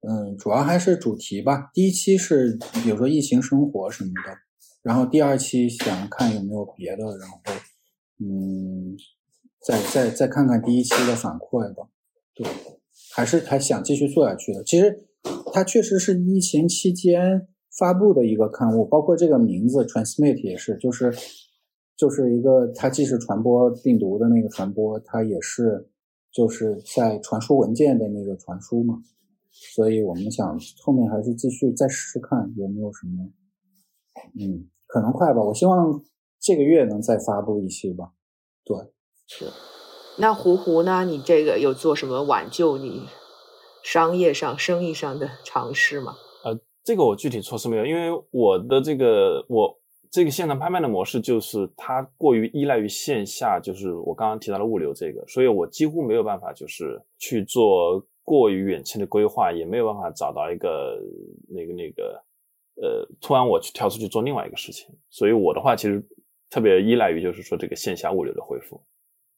嗯，主要还是主题吧。第一期是比如说疫情生活什么的，然后第二期想看有没有别的，然后，嗯，再再再看看第一期的反馈吧。对，还是还想继续做下去的。其实它确实是疫情期间。发布的一个刊物，包括这个名字 “transmit” 也是，就是就是一个，它既是传播病毒的那个传播，它也是就是在传输文件的那个传输嘛。所以我们想后面还是继续再试试看有没有什么，嗯，可能快吧。我希望这个月能再发布一期吧。对，是。那胡胡呢？你这个有做什么挽救你商业上、生意上的尝试吗？这个我具体措施没有，因为我的这个我这个线上拍卖的模式就是它过于依赖于线下，就是我刚刚提到的物流这个，所以我几乎没有办法就是去做过于远期的规划，也没有办法找到一个那个那个呃，突然我去跳出去做另外一个事情，所以我的话其实特别依赖于就是说这个线下物流的恢复。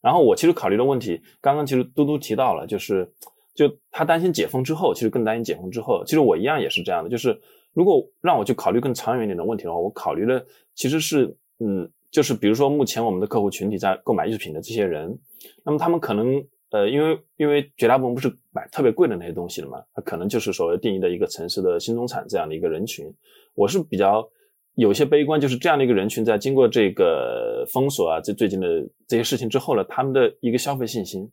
然后我其实考虑的问题，刚刚其实嘟嘟提到了，就是。就他担心解封之后，其实更担心解封之后。其实我一样也是这样的，就是如果让我去考虑更长远一点的问题的话，我考虑的其实是，嗯，就是比如说目前我们的客户群体在购买艺术品的这些人，那么他们可能，呃，因为因为绝大部分不是买特别贵的那些东西的嘛，他可能就是所谓定义的一个城市的新中产这样的一个人群。我是比较有些悲观，就是这样的一个人群在经过这个封锁啊，这最近的这些事情之后呢，他们的一个消费信心。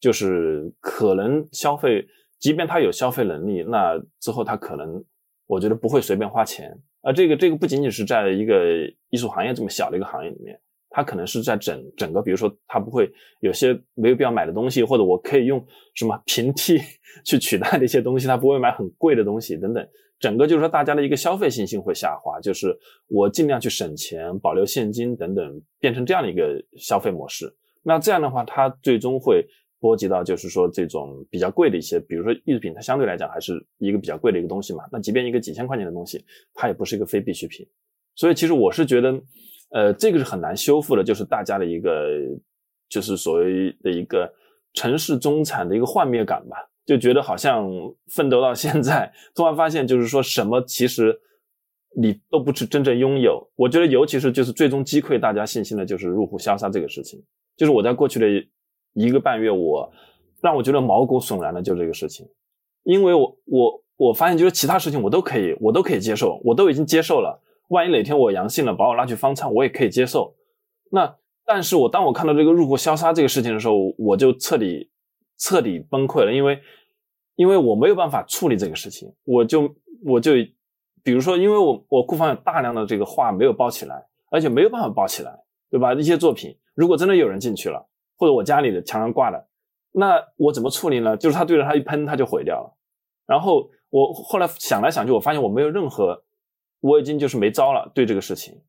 就是可能消费，即便他有消费能力，那之后他可能，我觉得不会随便花钱。而这个这个不仅仅是在一个艺术行业这么小的一个行业里面，他可能是在整整个，比如说他不会有些没有必要买的东西，或者我可以用什么平替去取代的一些东西，他不会买很贵的东西等等。整个就是说大家的一个消费信心会下滑，就是我尽量去省钱，保留现金等等，变成这样的一个消费模式。那这样的话，他最终会。波及到就是说这种比较贵的一些，比如说艺术品，它相对来讲还是一个比较贵的一个东西嘛。那即便一个几千块钱的东西，它也不是一个非必需品。所以其实我是觉得，呃，这个是很难修复的，就是大家的一个，就是所谓的一个城市中产的一个幻灭感吧，就觉得好像奋斗到现在，突然发现就是说什么其实你都不是真正拥有。我觉得尤其是就是最终击溃大家信心的就是入户消杀这个事情，就是我在过去的。一个半月，我让我觉得毛骨悚然的就这个事情，因为我我我发现就是其他事情我都可以我都可以接受，我都已经接受了。万一哪天我阳性了，把我拉去方舱，我也可以接受。那但是我当我看到这个入户消杀这个事情的时候，我就彻底彻底崩溃了，因为因为我没有办法处理这个事情，我就我就比如说，因为我我库房有大量的这个画没有包起来，而且没有办法包起来，对吧？一些作品如果真的有人进去了。或者我家里的墙上挂的，那我怎么处理呢？就是他对着它一喷，它就毁掉了。然后我后来想来想去，我发现我没有任何，我已经就是没招了对这个事情。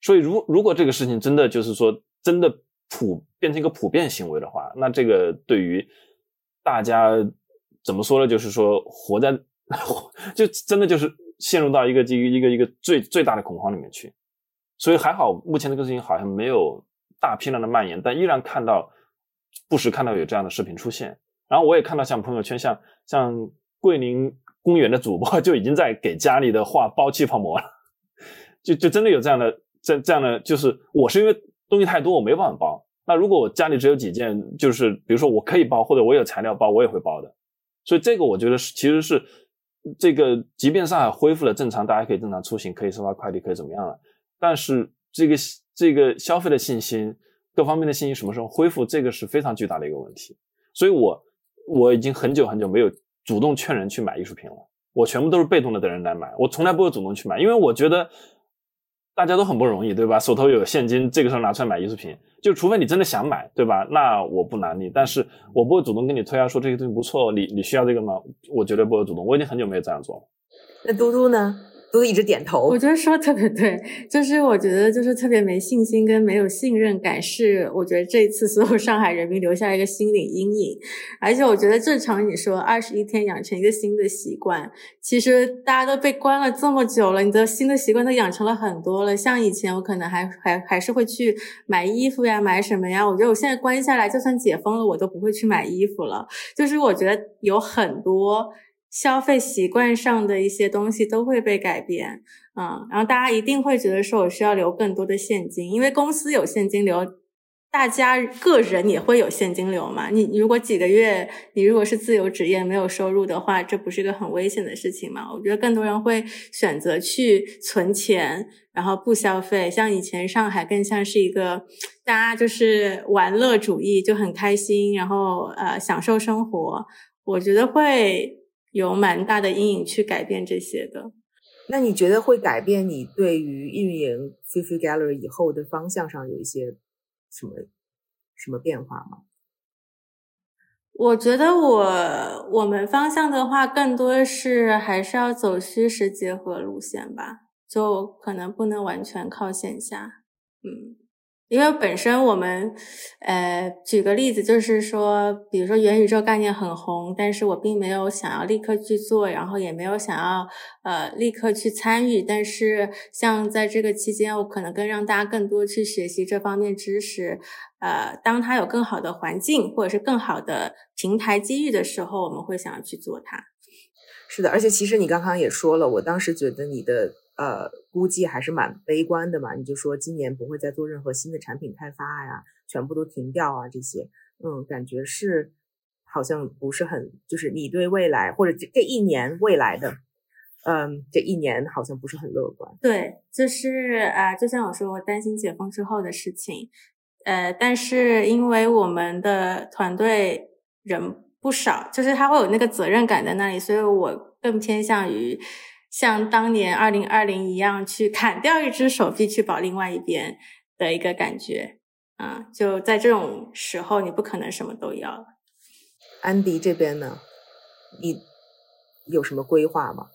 所以如如果这个事情真的就是说真的普变成一个普遍行为的话，那这个对于大家怎么说呢？就是说活在 就真的就是陷入到一个一个一个一个最最大的恐慌里面去。所以还好，目前这个事情好像没有大批量的蔓延，但依然看到不时看到有这样的视频出现。然后我也看到像朋友圈，像像桂林公园的主播就已经在给家里的画包气泡膜了，就就真的有这样的这这样的，就是我是因为东西太多，我没办法包。那如果我家里只有几件，就是比如说我可以包，或者我有材料包，我也会包的。所以这个我觉得是其实是这个，即便上海恢复了正常，大家可以正常出行，可以收发快递，可以怎么样了，但是这个这个消费的信心，各方面的信心什么时候恢复，这个是非常巨大的一个问题。所以我我已经很久很久没有主动劝人去买艺术品了，我全部都是被动的等人来买，我从来不会主动去买，因为我觉得。大家都很不容易，对吧？手头有现金，这个时候拿出来买艺术品，就除非你真的想买，对吧？那我不拦你，但是我不会主动跟你推啊，说这个东西不错，你你需要这个吗？我绝对不会主动，我已经很久没有这样做了。那嘟嘟呢？都一直点头，我觉得说特别对，就是我觉得就是特别没信心跟没有信任感，是我觉得这一次所有上海人民留下一个心理阴影。而且我觉得正常你说二十一天养成一个新的习惯，其实大家都被关了这么久了，你的新的习惯都养成了很多了。像以前我可能还还还是会去买衣服呀，买什么呀？我觉得我现在关下来，就算解封了，我都不会去买衣服了。就是我觉得有很多。消费习惯上的一些东西都会被改变，嗯，然后大家一定会觉得说，我需要留更多的现金，因为公司有现金流，大家个人也会有现金流嘛。你如果几个月，你如果是自由职业没有收入的话，这不是一个很危险的事情吗？我觉得更多人会选择去存钱，然后不消费。像以前上海更像是一个大家就是玩乐主义，就很开心，然后呃享受生活。我觉得会。有蛮大的阴影去改变这些的，那你觉得会改变你对于运营 Fifi Gallery 以后的方向上有一些什么什么变化吗？我觉得我我们方向的话，更多是还是要走虚实结合路线吧，就可能不能完全靠线下，嗯。因为本身我们，呃，举个例子，就是说，比如说元宇宙概念很红，但是我并没有想要立刻去做，然后也没有想要呃立刻去参与。但是像在这个期间，我可能更让大家更多去学习这方面知识。呃，当它有更好的环境或者是更好的平台机遇的时候，我们会想要去做它。是的，而且其实你刚刚也说了，我当时觉得你的。呃，估计还是蛮悲观的嘛。你就说今年不会再做任何新的产品开发呀，全部都停掉啊，这些，嗯，感觉是好像不是很，就是你对未来或者这这一年未来的，嗯，这一年好像不是很乐观。对，就是啊，就像我说，我担心解封之后的事情，呃，但是因为我们的团队人不少，就是他会有那个责任感在那里，所以我更偏向于。像当年二零二零一样，去砍掉一只手臂去保另外一边的一个感觉啊！就在这种时候，你不可能什么都要。安迪这边呢，你有什么规划吗？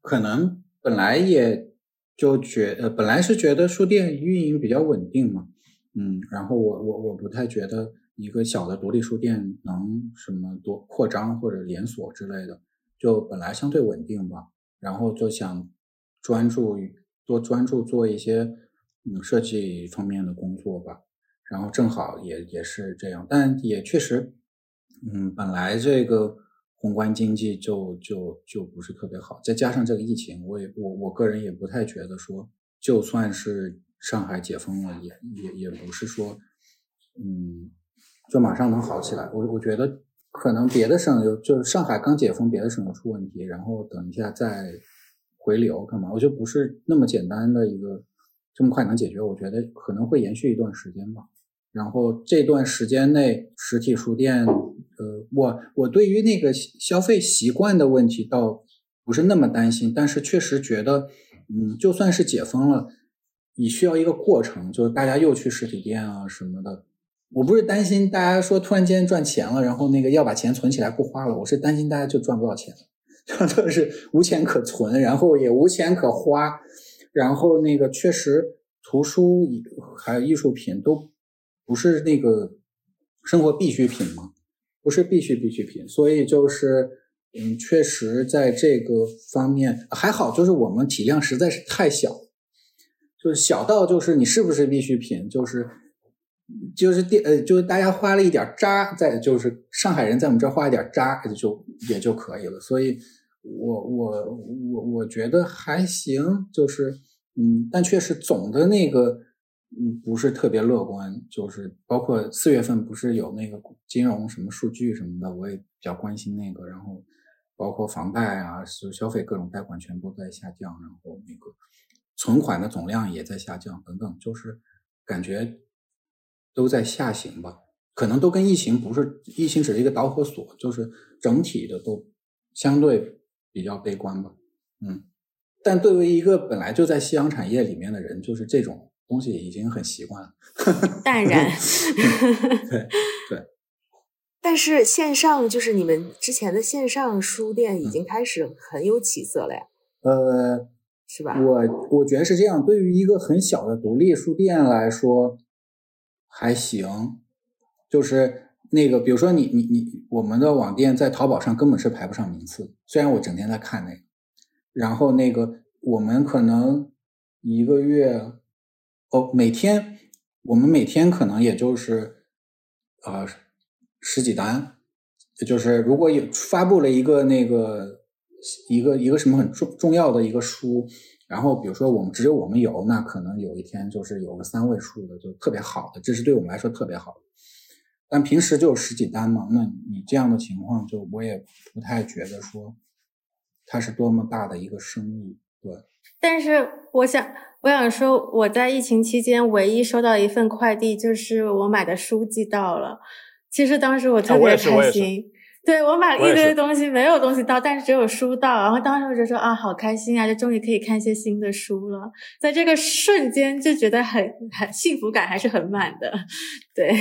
可能本来也就觉呃，本来是觉得书店运营比较稳定嘛，嗯，然后我我我不太觉得一个小的独立书店能什么多扩张或者连锁之类的，就本来相对稳定吧。然后就想专注多专注做一些嗯设计方面的工作吧，然后正好也也是这样，但也确实，嗯，本来这个宏观经济就就就不是特别好，再加上这个疫情，我也我我个人也不太觉得说，就算是上海解封了，也也也不是说，嗯，就马上能好起来。我我觉得。可能别的省有，就是上海刚解封，别的省有出问题，然后等一下再回流干嘛？我觉得不是那么简单的一个这么快能解决，我觉得可能会延续一段时间吧。然后这段时间内，实体书店，呃，我我对于那个消费习惯的问题倒不是那么担心，但是确实觉得，嗯，就算是解封了，你需要一个过程，就是大家又去实体店啊什么的。我不是担心大家说突然间赚钱了，然后那个要把钱存起来不花了。我是担心大家就赚不到钱了，就是无钱可存，然后也无钱可花，然后那个确实图书还有艺术品都不是那个生活必需品嘛，不是必需必需品，所以就是嗯，确实在这个方面还好，就是我们体量实在是太小。就是小到就是你是不是必需品，就是就是电呃，就是大家花了一点渣在，就是上海人在我们这儿花一点渣就也就可以了。所以，我我我我觉得还行，就是嗯，但确实总的那个嗯不是特别乐观，就是包括四月份不是有那个金融什么数据什么的，我也比较关心那个，然后包括房贷啊，就消费各种贷款全部在下降，然后那个。存款的总量也在下降，等等，就是感觉都在下行吧。可能都跟疫情不是疫情只是一个导火索，就是整体的都相对比较悲观吧。嗯，但对于一个本来就在夕阳产业里面的人，就是这种东西已经很习惯了，淡然。对 对。但是线上就是你们之前的线上书店已经开始很有起色了呀。呃。是吧？我我觉得是这样。对于一个很小的独立书店来说，还行。就是那个，比如说你你你，我们的网店在淘宝上根本是排不上名次。虽然我整天在看那个，然后那个我们可能一个月哦，每天我们每天可能也就是呃十几单，就是如果有发布了一个那个。一个一个什么很重重要的一个书，然后比如说我们只有我们有，那可能有一天就是有个三位数的，就特别好的，这是对我们来说特别好的。但平时就有十几单嘛，那你这样的情况，就我也不太觉得说它是多么大的一个生意，对。但是我想，我想说，我在疫情期间唯一收到一份快递，就是我买的书寄到了。其实当时我特别开心。对我买了一堆东西，没有东西到，但是只有书到，然后当时我就说啊，好开心啊，就终于可以看一些新的书了。在这个瞬间就觉得很很幸福感还是很满的。对，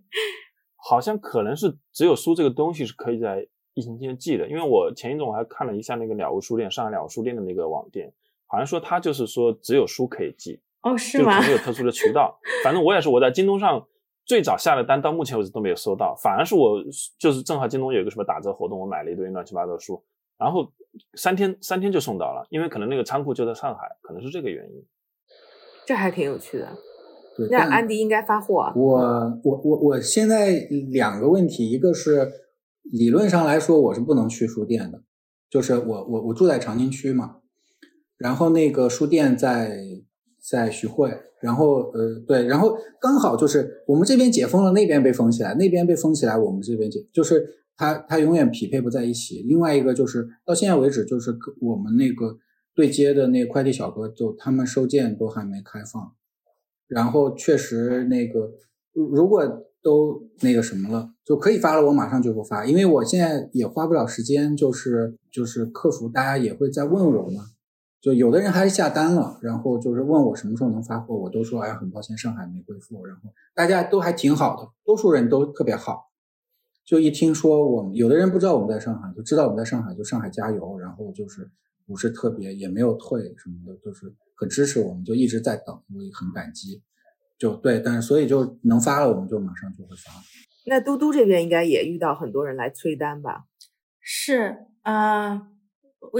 好像可能是只有书这个东西是可以在疫情期间寄的，因为我前一阵我还看了一下那个鸟屋书店，上海鸟屋书店的那个网店，好像说他就是说只有书可以寄，哦，是吗？就可能有特殊的渠道。反正我也是我在京东上。最早下的单到目前为止都没有收到，反而是我就是正好京东有一个什么打折活动，我买了一堆乱七八糟的书，然后三天三天就送到了，因为可能那个仓库就在上海，可能是这个原因。这还挺有趣的。对，那安迪应该发货。我我我我现在两个问题，一个是理论上来说我是不能去书店的，就是我我我住在长宁区嘛，然后那个书店在在徐汇。然后，呃，对，然后刚好就是我们这边解封了，那边被封起来，那边被封起来，我们这边解，就是它它永远匹配不在一起。另外一个就是到现在为止，就是我们那个对接的那快递小哥，就他们收件都还没开放。然后确实那个，如果都那个什么了，就可以发了，我马上就不发，因为我现在也花不了时间，就是就是客服大家也会在问我嘛。就有的人还是下单了，然后就是问我什么时候能发货，我都说哎，很抱歉，上海没恢复。然后大家都还挺好的，多数人都特别好。就一听说我们有的人不知道我们在上海，就知道我们在上海，就上海加油，然后就是不是特别也没有退什么的，就是很支持我们，就一直在等，我也很感激。就对，但是所以就能发了，我们就马上就会发。那嘟嘟这边应该也遇到很多人来催单吧？是啊。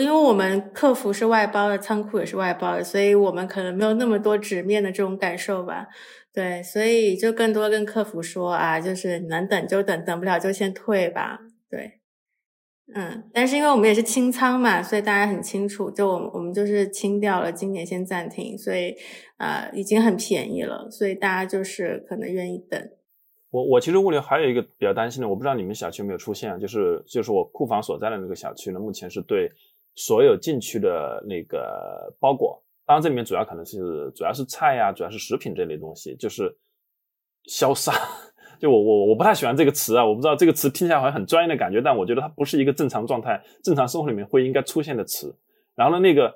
因为我们客服是外包的，仓库也是外包的，所以我们可能没有那么多直面的这种感受吧。对，所以就更多跟客服说啊，就是能等就等，等不了就先退吧。对，嗯，但是因为我们也是清仓嘛，所以大家很清楚，就我们我们就是清掉了，今年先暂停，所以啊，已经很便宜了，所以大家就是可能愿意等。我我其实物流还有一个比较担心的，我不知道你们小区有没有出现啊，就是就是我库房所在的那个小区呢，目前是对。所有进去的那个包裹，当然这里面主要可能是主要是菜呀，主要是食品这类东西，就是消杀。就我我我不太喜欢这个词啊，我不知道这个词听起来好像很专业的感觉，但我觉得它不是一个正常状态、正常生活里面会应该出现的词。然后呢，那个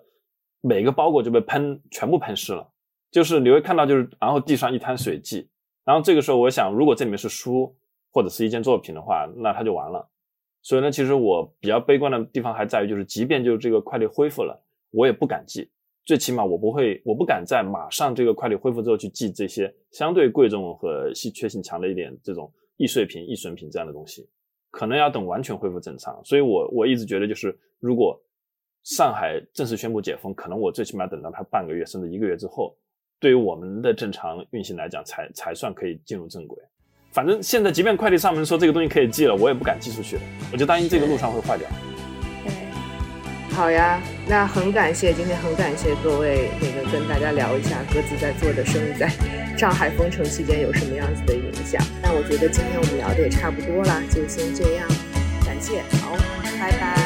每个包裹就被喷，全部喷湿了，就是你会看到，就是然后地上一滩水迹。然后这个时候，我想，如果这里面是书或者是一件作品的话，那它就完了。所以呢，其实我比较悲观的地方还在于，就是即便就这个快递恢复了，我也不敢寄，最起码我不会，我不敢在马上这个快递恢复之后去寄这些相对贵重和稀缺性强的一点这种易碎品、易损品这样的东西，可能要等完全恢复正常。所以我我一直觉得，就是如果上海正式宣布解封，可能我最起码等到它半个月甚至一个月之后，对于我们的正常运行来讲，才才算可以进入正轨。反正现在，即便快递上门说这个东西可以寄了，我也不敢寄出去了，我就担心这个路上会坏掉。好呀，那很感谢今天很感谢各位，那个跟大家聊一下各自在做的生意在上海封城期间有什么样子的影响。那我觉得今天我们聊的也差不多了，就先这样，感谢，好，拜拜。